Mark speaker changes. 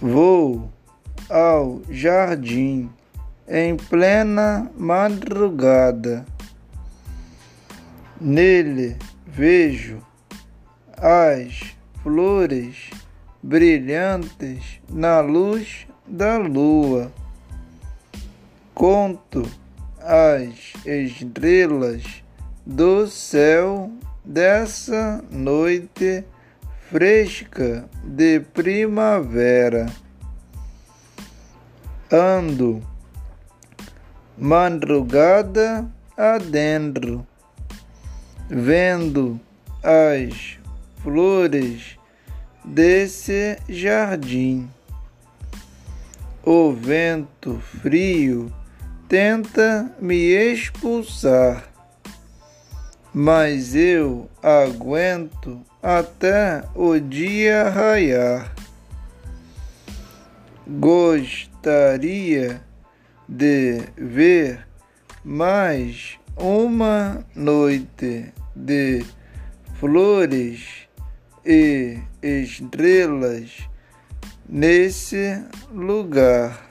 Speaker 1: Vou ao jardim em plena madrugada. Nele vejo as flores brilhantes na luz da lua. Conto as estrelas do céu dessa noite fresca de primavera. Ando madrugada adentro, vendo as flores desse jardim. O vento frio tenta me expulsar, mas eu aguento até o dia raiar. Gostaria de ver mais uma noite de flores e estrelas nesse lugar.